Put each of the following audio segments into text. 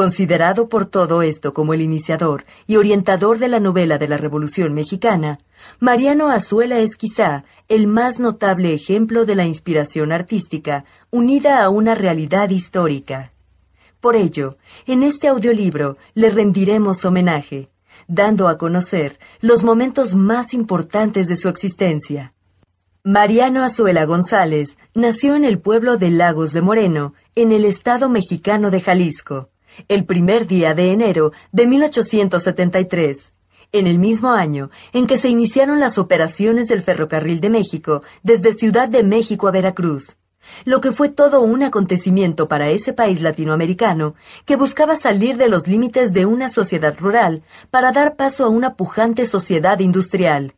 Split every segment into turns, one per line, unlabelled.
Considerado por todo esto como el iniciador y orientador de la novela de la Revolución Mexicana, Mariano Azuela es quizá el más notable ejemplo de la inspiración artística unida a una realidad histórica. Por ello, en este audiolibro le rendiremos homenaje, dando a conocer los momentos más importantes de su existencia. Mariano Azuela González nació en el pueblo de Lagos de Moreno, en el estado mexicano de Jalisco el primer día de enero de 1873, en el mismo año en que se iniciaron las operaciones del Ferrocarril de México desde Ciudad de México a Veracruz, lo que fue todo un acontecimiento para ese país latinoamericano que buscaba salir de los límites de una sociedad rural para dar paso a una pujante sociedad industrial.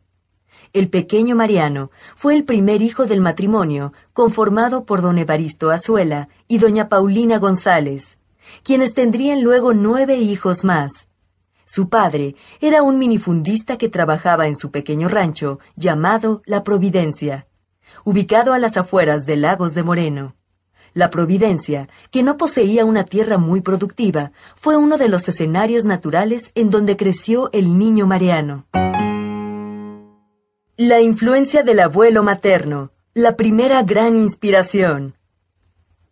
El pequeño Mariano fue el primer hijo del matrimonio conformado por don Evaristo Azuela y doña Paulina González quienes tendrían luego nueve hijos más. Su padre era un minifundista que trabajaba en su pequeño rancho llamado La Providencia, ubicado a las afueras de Lagos de Moreno. La Providencia, que no poseía una tierra muy productiva, fue uno de los escenarios naturales en donde creció el niño Mariano. La influencia del abuelo materno, la primera gran inspiración.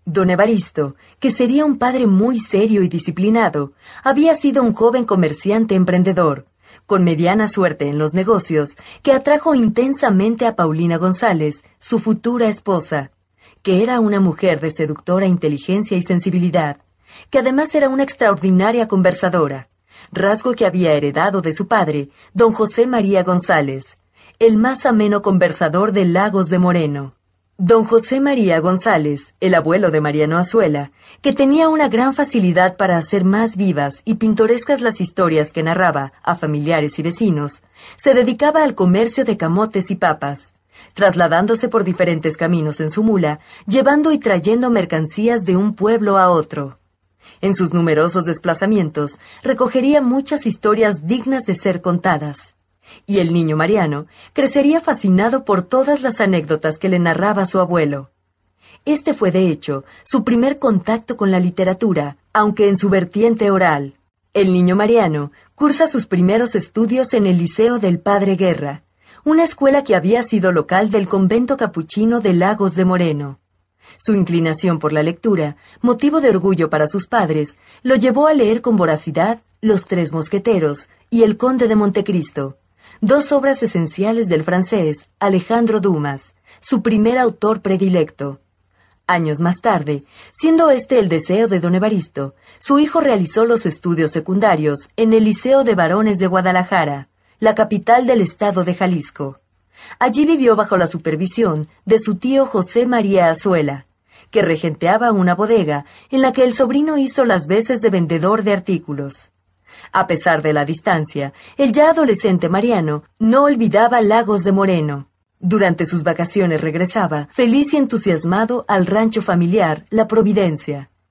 Don Evaristo, que sería un padre muy serio y disciplinado, había sido un joven comerciante emprendedor, con mediana suerte en los negocios, que atrajo intensamente a Paulina González, su futura esposa, que era una mujer de seductora inteligencia y sensibilidad, que además era una extraordinaria conversadora, rasgo que había heredado de su padre, don José María González, el más ameno conversador de Lagos de Moreno. Don José María González, el abuelo de Mariano Azuela, que tenía una gran facilidad para hacer más vivas y pintorescas las historias que narraba a familiares y vecinos, se dedicaba al comercio de camotes y papas, trasladándose por diferentes caminos en su mula, llevando y trayendo mercancías de un pueblo a otro. En sus numerosos desplazamientos recogería muchas historias dignas de ser contadas y el niño Mariano crecería fascinado por todas las anécdotas que le narraba su abuelo. Este fue, de hecho, su primer contacto con la literatura, aunque en su vertiente oral. El niño Mariano cursa sus primeros estudios en el Liceo del Padre Guerra, una escuela que había sido local del convento capuchino de Lagos de Moreno. Su inclinación por la lectura, motivo de orgullo para sus padres, lo llevó a leer con voracidad Los Tres Mosqueteros y El Conde de Montecristo, dos obras esenciales del francés Alejandro Dumas, su primer autor predilecto. Años más tarde, siendo este el deseo de don Evaristo, su hijo realizó los estudios secundarios en el Liceo de Varones de Guadalajara, la capital del estado de Jalisco. Allí vivió bajo la supervisión de su tío José María Azuela, que regenteaba una bodega en la que el sobrino hizo las veces de vendedor de artículos. A pesar de la distancia, el ya adolescente Mariano no olvidaba Lagos de Moreno. Durante sus vacaciones regresaba, feliz y entusiasmado, al rancho familiar La Providencia.